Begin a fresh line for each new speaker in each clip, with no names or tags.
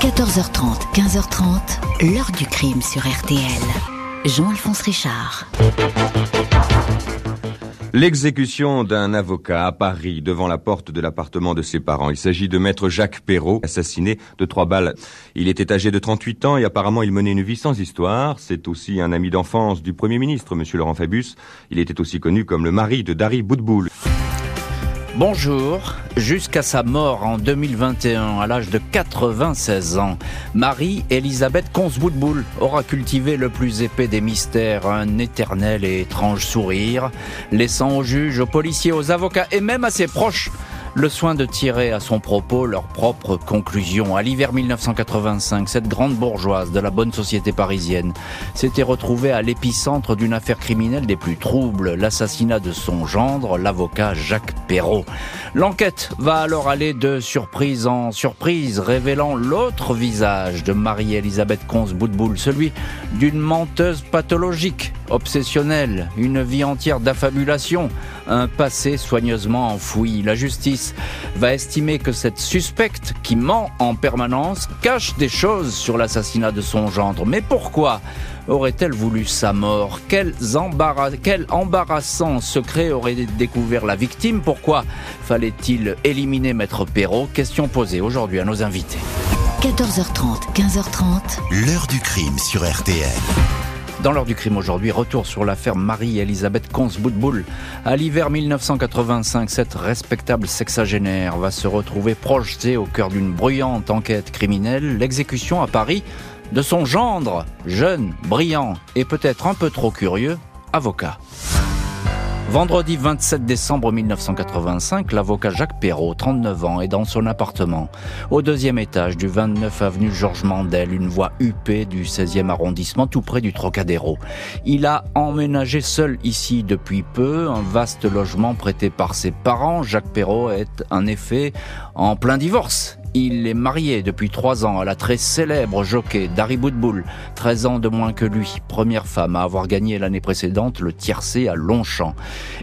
14h30, 15h30, l'heure du crime sur RTL. Jean-Alphonse Richard.
L'exécution d'un avocat à Paris devant la porte de l'appartement de ses parents. Il s'agit de maître Jacques Perrault, assassiné de trois balles. Il était âgé de 38 ans et apparemment il menait une vie sans histoire. C'est aussi un ami d'enfance du Premier ministre, Monsieur Laurent Fabius. Il était aussi connu comme le mari de Dari Boudboul.
Bonjour. Jusqu'à sa mort en 2021, à l'âge de 96 ans, Marie-Elisabeth Consboudboul aura cultivé le plus épais des mystères, un éternel et étrange sourire, laissant aux juges, aux policiers, aux avocats et même à ses proches le soin de tirer à son propos leurs propres conclusions. À l'hiver 1985, cette grande bourgeoise de la bonne société parisienne s'était retrouvée à l'épicentre d'une affaire criminelle des plus troubles, l'assassinat de son gendre, l'avocat Jacques Perrault. L'enquête va alors aller de surprise en surprise, révélant l'autre visage de Marie-Elisabeth Consboudboul, celui d'une menteuse pathologique, obsessionnelle, une vie entière d'affabulation, un passé soigneusement enfoui. La justice va estimer que cette suspecte qui ment en permanence cache des choses sur l'assassinat de son gendre. Mais pourquoi aurait-elle voulu sa mort? Quel, Quel embarrassant secret aurait découvert la victime? Pourquoi fallait-il éliminer Maître Perrault? Question posée aujourd'hui à nos invités.
14h30, 15h30.
L'heure du crime sur RTL.
Dans l'heure du crime aujourd'hui, retour sur l'affaire Marie-Elisabeth Consboudboul. À l'hiver 1985, cette respectable sexagénaire va se retrouver projetée au cœur d'une bruyante enquête criminelle, l'exécution à Paris de son gendre, jeune, brillant et peut-être un peu trop curieux, avocat. Vendredi 27 décembre 1985, l'avocat Jacques Perrault, 39 ans, est dans son appartement, au deuxième étage du 29 avenue Georges Mandel, une voie huppée du 16e arrondissement, tout près du Trocadéro. Il a emménagé seul ici depuis peu, un vaste logement prêté par ses parents. Jacques Perrault est en effet en plein divorce. Il est marié depuis trois ans à la très célèbre jockey Dari Boudboul, 13 ans de moins que lui, première femme à avoir gagné l'année précédente le tiercé à Longchamp.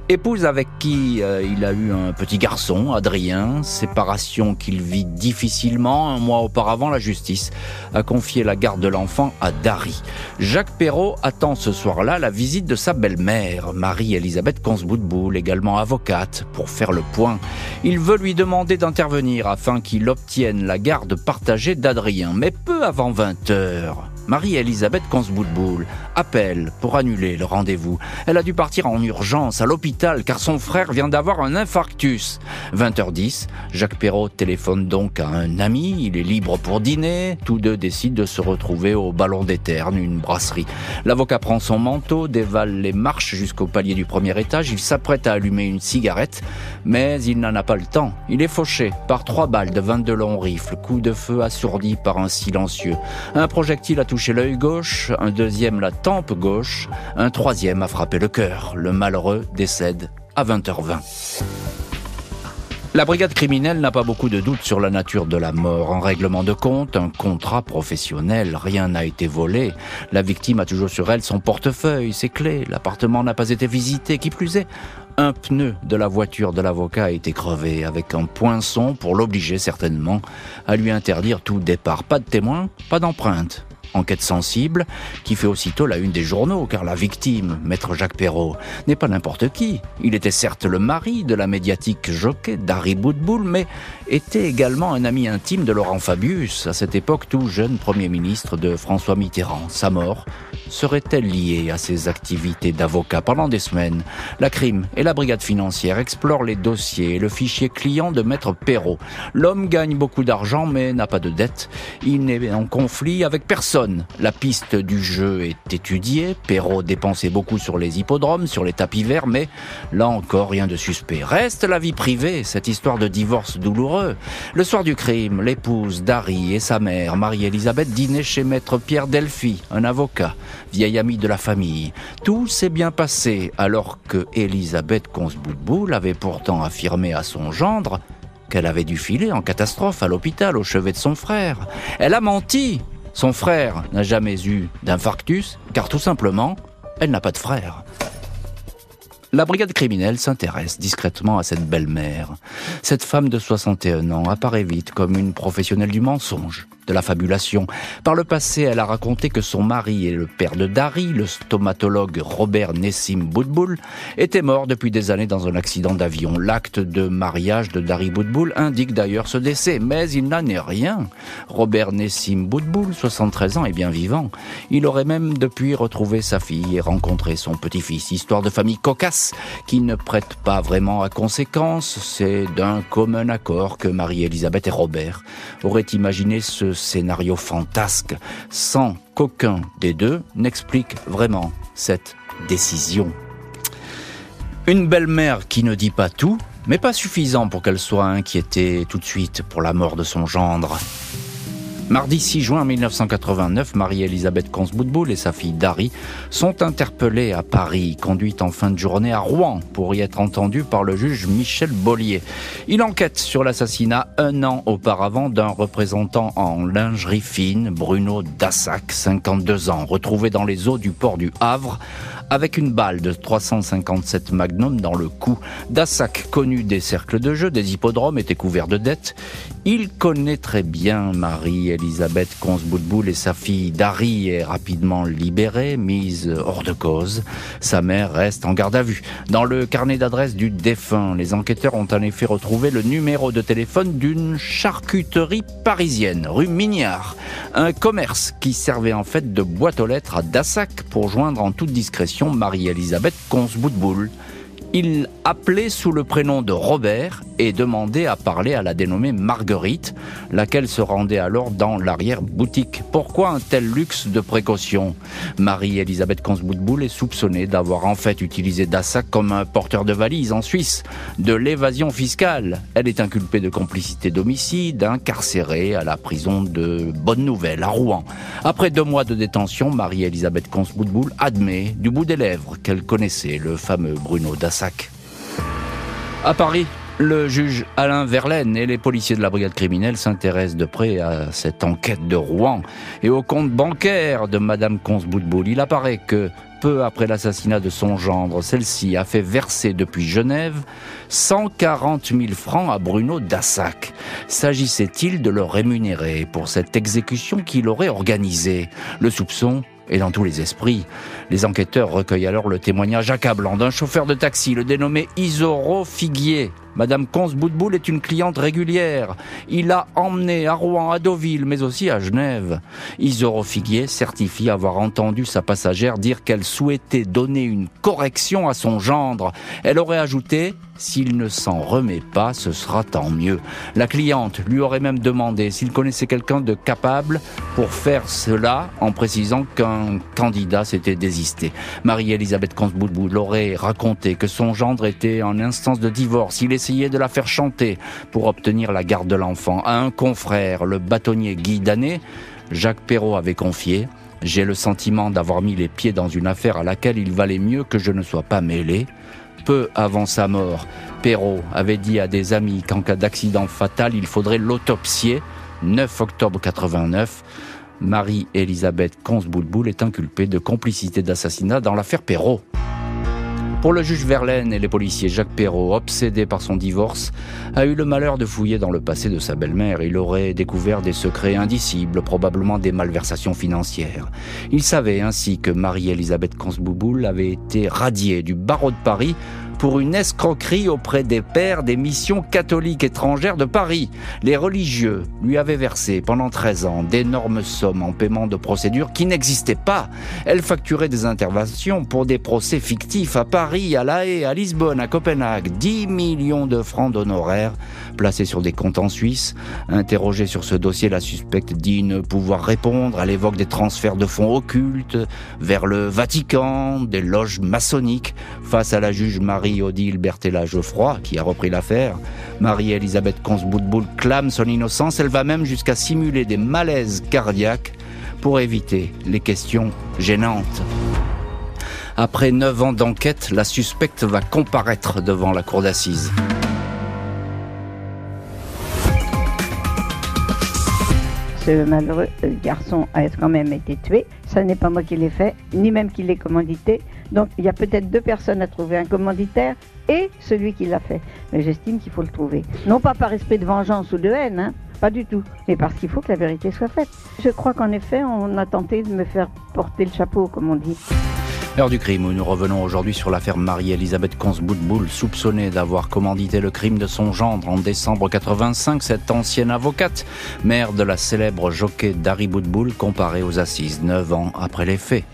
Épouse avec qui euh, il a eu un petit garçon, Adrien, séparation qu'il vit difficilement. Un mois auparavant, la justice a confié la garde de l'enfant à Dari. Jacques Perrault attend ce soir-là la visite de sa belle-mère, Marie-Elisabeth Consboudboul, également avocate, pour faire le point. Il veut lui demander d'intervenir afin qu'il obtienne la garde partagée d'Adrien. Mais peu avant 20 heures, Marie-Elisabeth Consboudboul appelle pour annuler le rendez-vous. Elle a dû partir en urgence à l'hôpital car son frère vient d'avoir un infarctus. 20h10, Jacques Perrault téléphone donc à un ami, il est libre pour dîner, tous deux décident de se retrouver au Ballon des Ternes, une brasserie. L'avocat prend son manteau, dévale les marches jusqu'au palier du premier étage, il s'apprête à allumer une cigarette, mais il n'en a pas le temps. Il est fauché par trois balles de 22 longs rifles, coup de feu assourdi par un silencieux. Un projectile a touché l'œil gauche, un deuxième la tempe gauche, un troisième a frappé le cœur. Le malheureux décède à 20h20. La brigade criminelle n'a pas beaucoup de doutes sur la nature de la mort. Un règlement de compte, un contrat professionnel, rien n'a été volé. La victime a toujours sur elle son portefeuille, ses clés. L'appartement n'a pas été visité, qui plus est. Un pneu de la voiture de l'avocat a été crevé avec un poinçon pour l'obliger certainement à lui interdire tout départ. Pas de témoin, pas d'empreinte enquête sensible, qui fait aussitôt la une des journaux, car la victime, maître Jacques Perrault, n'est pas n'importe qui. Il était certes le mari de la médiatique jockey Dari Boudboul, mais était également un ami intime de Laurent Fabius, à cette époque tout jeune Premier ministre de François Mitterrand. Sa mort serait-elle liée à ses activités d'avocat Pendant des semaines, la crime et la brigade financière explorent les dossiers et le fichier client de maître Perrault. L'homme gagne beaucoup d'argent mais n'a pas de dette. Il n'est en conflit avec personne la piste du jeu est étudiée. Perrault dépensait beaucoup sur les hippodromes, sur les tapis verts, mais là encore rien de suspect. Reste la vie privée, cette histoire de divorce douloureux. Le soir du crime, l'épouse d'Harry et sa mère, Marie-Elisabeth, dînaient chez maître Pierre Delphi, un avocat, vieil ami de la famille. Tout s'est bien passé alors que Elisabeth Consboudboul avait pourtant affirmé à son gendre qu'elle avait dû filer en catastrophe à l'hôpital au chevet de son frère. Elle a menti son frère n'a jamais eu d'infarctus, car tout simplement, elle n'a pas de frère. La brigade criminelle s'intéresse discrètement à cette belle-mère. Cette femme de 61 ans apparaît vite comme une professionnelle du mensonge. De la fabulation. Par le passé, elle a raconté que son mari et le père de Dari, le stomatologue Robert Nessim Boudboul, était mort depuis des années dans un accident d'avion. L'acte de mariage de Dari Boudboul indique d'ailleurs ce décès, mais il n'en est rien. Robert Nessim Boudboul, 73 ans, est bien vivant. Il aurait même depuis retrouvé sa fille et rencontré son petit-fils. Histoire de famille cocasse qui ne prête pas vraiment à conséquence. C'est d'un commun accord que Marie-Elisabeth et Robert auraient imaginé ce scénario fantasque sans qu'aucun des deux n'explique vraiment cette décision. Une belle-mère qui ne dit pas tout, mais pas suffisant pour qu'elle soit inquiétée tout de suite pour la mort de son gendre. Mardi 6 juin 1989, Marie-Elisabeth Consboudboul et sa fille Dari sont interpellées à Paris, conduites en fin de journée à Rouen pour y être entendues par le juge Michel Bollier. Il enquête sur l'assassinat un an auparavant d'un représentant en lingerie fine, Bruno Dassac, 52 ans, retrouvé dans les eaux du port du Havre avec une balle de 357 Magnum dans le cou. Dassac, connu des cercles de jeu, des hippodromes, était couvert de dettes. Il connaît très bien Marie-Elisabeth Consboudboul et sa fille Dari est rapidement libérée, mise hors de cause. Sa mère reste en garde à vue. Dans le carnet d'adresse du défunt, les enquêteurs ont en effet retrouvé le numéro de téléphone d'une charcuterie parisienne, rue Mignard. Un commerce qui servait en fait de boîte aux lettres à Dassac pour joindre en toute discrétion Marie-Elisabeth Consboudboul. Il appelait sous le prénom de Robert et demandait à parler à la dénommée Marguerite, laquelle se rendait alors dans l'arrière-boutique. Pourquoi un tel luxe de précaution? Marie-Elisabeth Consboudboul est soupçonnée d'avoir en fait utilisé Dassac comme un porteur de valise en Suisse, de l'évasion fiscale. Elle est inculpée de complicité d'homicide, incarcérée à la prison de Bonne Nouvelle, à Rouen. Après deux mois de détention, Marie-Elisabeth Consboudboul admet du bout des lèvres qu'elle connaissait le fameux Bruno Dassac. À Paris, le juge Alain Verlaine et les policiers de la brigade criminelle s'intéressent de près à cette enquête de Rouen et au compte bancaire de Madame Consboudboul. Il apparaît que peu après l'assassinat de son gendre, celle-ci a fait verser depuis Genève 140 000 francs à Bruno Dassac. S'agissait-il de le rémunérer pour cette exécution qu'il aurait organisée? Le soupçon et dans tous les esprits. Les enquêteurs recueillent alors le témoignage accablant d'un chauffeur de taxi, le dénommé Isoro Figuier. Madame Consboudboul est une cliente régulière. Il l'a emmenée à Rouen, à Deauville, mais aussi à Genève. Isoro Figuier certifie avoir entendu sa passagère dire qu'elle souhaitait donner une correction à son gendre. Elle aurait ajouté s'il ne s'en remet pas, ce sera tant mieux. La cliente lui aurait même demandé s'il connaissait quelqu'un de capable pour faire cela, en précisant qu'un candidat s'était désisté. Marie-Elisabeth Consboudboul aurait raconté que son gendre était en instance de divorce. Il essayait de la faire chanter pour obtenir la garde de l'enfant. À un confrère, le bâtonnier Guy Danet, Jacques Perrault avait confié J'ai le sentiment d'avoir mis les pieds dans une affaire à laquelle il valait mieux que je ne sois pas mêlé peu avant sa mort. Perrault avait dit à des amis qu'en cas d'accident fatal, il faudrait l'autopsier. 9 octobre 89, Marie-Elisabeth Consboulboul est inculpée de complicité d'assassinat dans l'affaire Perrault. Pour le juge Verlaine et les policiers, Jacques Perrault, obsédé par son divorce, a eu le malheur de fouiller dans le passé de sa belle-mère. Il aurait découvert des secrets indicibles, probablement des malversations financières. Il savait ainsi que Marie-Elisabeth Consbouboul avait été radiée du barreau de Paris pour une escroquerie auprès des pères des missions catholiques étrangères de Paris. Les religieux lui avaient versé pendant 13 ans d'énormes sommes en paiement de procédures qui n'existaient pas. Elle facturait des interventions pour des procès fictifs à Paris, à La Haye, à Lisbonne, à Copenhague. 10 millions de francs d'honoraires placés sur des comptes en Suisse. Interrogée sur ce dossier, la suspecte dit ne pouvoir répondre. Elle évoque des transferts de fonds occultes vers le Vatican, des loges maçonniques. Face à la juge Marie-Odile Bertella Geoffroy, qui a repris l'affaire, Marie-Elisabeth Consboudboul clame son innocence. Elle va même jusqu'à simuler des malaises cardiaques pour éviter les questions gênantes. Après neuf ans d'enquête, la suspecte va comparaître devant la cour d'assises.
ce malheureux garçon a quand même été tué. Ça n'est pas moi qui l'ai fait, ni même qui l'ai commandité. Donc il y a peut-être deux personnes à trouver, un commanditaire et celui qui l'a fait. Mais j'estime qu'il faut le trouver. Non pas par esprit de vengeance ou de haine, hein, pas du tout. Mais parce qu'il faut que la vérité soit faite. Je crois qu'en effet, on a tenté de me faire porter le chapeau, comme on dit.
L'heure du crime, où nous revenons aujourd'hui sur l'affaire Marie-Elisabeth Consboutboul, soupçonnée d'avoir commandité le crime de son gendre en décembre 85. Cette ancienne avocate, mère de la célèbre jockey Dari Boudboul, comparée aux assises neuf ans après les faits.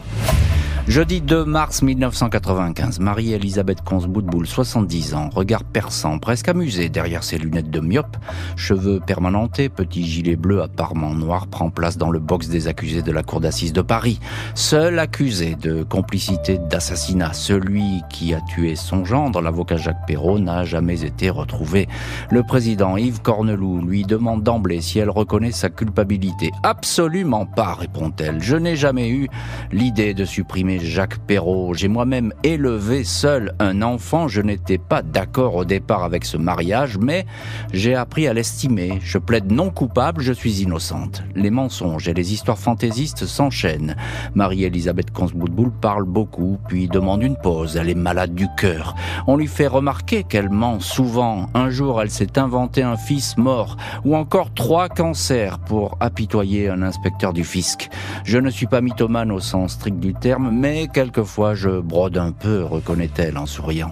Jeudi 2 mars 1995, Marie-Elisabeth Consboutboul, 70 ans, regard perçant, presque amusé derrière ses lunettes de myope, cheveux permanentés, petit gilet bleu apparemment noir, prend place dans le box des accusés de la cour d'assises de Paris. Seul accusé de complicité d'assassinat, celui qui a tué son gendre, l'avocat Jacques Perrault, n'a jamais été retrouvé. Le président Yves Corneloup lui demande d'emblée si elle reconnaît sa culpabilité. Absolument pas, répond-elle. Je n'ai jamais eu l'idée de supprimer Jacques Perrault. J'ai moi-même élevé seul un enfant. Je n'étais pas d'accord au départ avec ce mariage, mais j'ai appris à l'estimer. Je plaide non coupable, je suis innocente. Les mensonges et les histoires fantaisistes s'enchaînent. Marie-Elisabeth Consboudboul parle beaucoup, puis demande une pause. Elle est malade du cœur. On lui fait remarquer qu'elle ment souvent. Un jour, elle s'est inventé un fils mort, ou encore trois cancers pour apitoyer un inspecteur du fisc. Je ne suis pas mythomane au sens strict du terme, mais quelquefois je brode un peu, reconnaît-elle en souriant.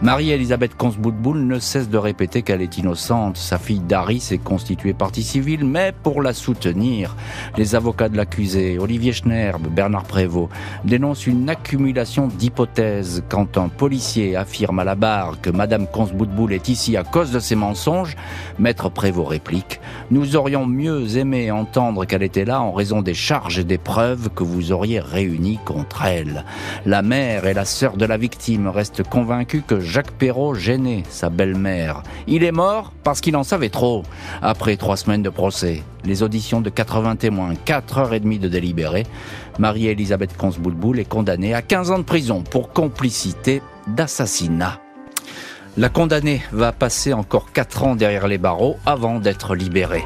Marie-Elisabeth Consboutboul ne cesse de répéter qu'elle est innocente. Sa fille Dari s'est constituée partie civile, mais pour la soutenir, les avocats de l'accusé, Olivier Schnerb, Bernard Prévost, dénoncent une accumulation d'hypothèses. Quand un policier affirme à la barre que Madame Consboutboul est ici à cause de ses mensonges, Maître Prévost réplique Nous aurions mieux aimé entendre qu'elle était là en raison des charges et des preuves que vous auriez réunies contre elle. La mère et la sœur de la victime restent convaincues que Jacques Perrault gênait sa belle-mère. Il est mort parce qu'il en savait trop. Après trois semaines de procès, les auditions de 80 témoins, 4 heures et demie de délibéré, Marie-Elisabeth Consboulboul est condamnée à 15 ans de prison pour complicité d'assassinat. La condamnée va passer encore 4 ans derrière les barreaux avant d'être libérée.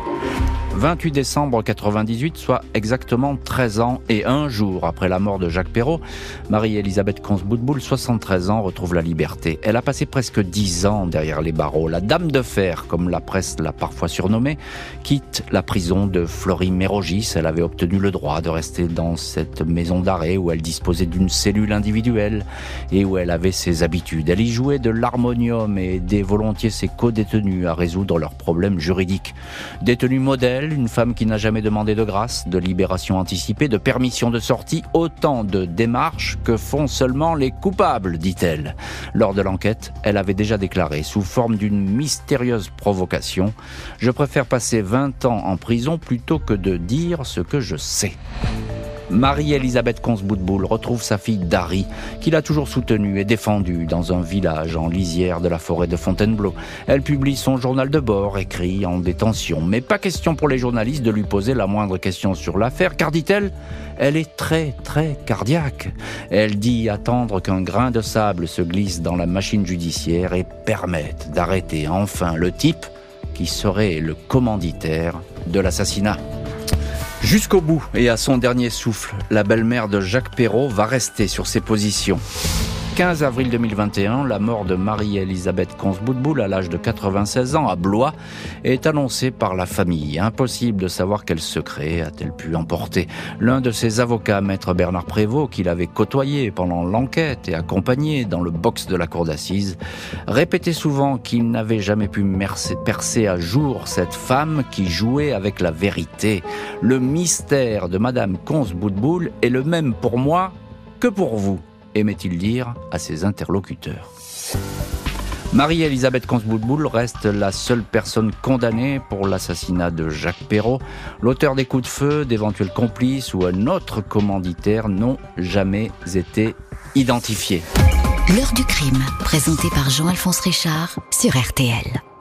28 décembre 98, soit exactement 13 ans et un jour après la mort de Jacques Perrault, Marie-Elisabeth Consboutboul, 73 ans, retrouve la liberté. Elle a passé presque 10 ans derrière les barreaux. La Dame de Fer, comme la presse l'a parfois surnommée, quitte la prison de Flory-Mérogis. Elle avait obtenu le droit de rester dans cette maison d'arrêt où elle disposait d'une cellule individuelle et où elle avait ses habitudes. Elle y jouait de l'harmonium et aidait volontiers ses co-détenus à résoudre leurs problèmes juridiques. Détenue modèle, une femme qui n'a jamais demandé de grâce, de libération anticipée, de permission de sortie, autant de démarches que font seulement les coupables, dit-elle. Lors de l'enquête, elle avait déjà déclaré, sous forme d'une mystérieuse provocation, Je préfère passer 20 ans en prison plutôt que de dire ce que je sais. Marie-Elisabeth Consboutboul retrouve sa fille Dari, qu'il a toujours soutenue et défendue dans un village en lisière de la forêt de Fontainebleau. Elle publie son journal de bord, écrit en détention. Mais pas question pour les journalistes de lui poser la moindre question sur l'affaire, car dit-elle, elle est très très cardiaque. Elle dit attendre qu'un grain de sable se glisse dans la machine judiciaire et permette d'arrêter enfin le type qui serait le commanditaire de l'assassinat. Jusqu'au bout et à son dernier souffle, la belle-mère de Jacques Perrault va rester sur ses positions. 15 avril 2021, la mort de Marie-Elisabeth Consboutboul à l'âge de 96 ans à Blois est annoncée par la famille. Impossible de savoir quel secret a-t-elle pu emporter. L'un de ses avocats, maître Bernard Prévost, qu'il avait côtoyé pendant l'enquête et accompagné dans le box de la cour d'assises, répétait souvent qu'il n'avait jamais pu percer à jour cette femme qui jouait avec la vérité. Le mystère de madame Consboutboul est le même pour moi que pour vous aimait-il dire à ses interlocuteurs. Marie-Elisabeth Consboutboul reste la seule personne condamnée pour l'assassinat de Jacques Perrault. L'auteur des coups de feu, d'éventuels complices ou un autre commanditaire n'ont jamais été identifiés.
L'heure du crime, présenté par Jean-Alphonse Richard sur RTL.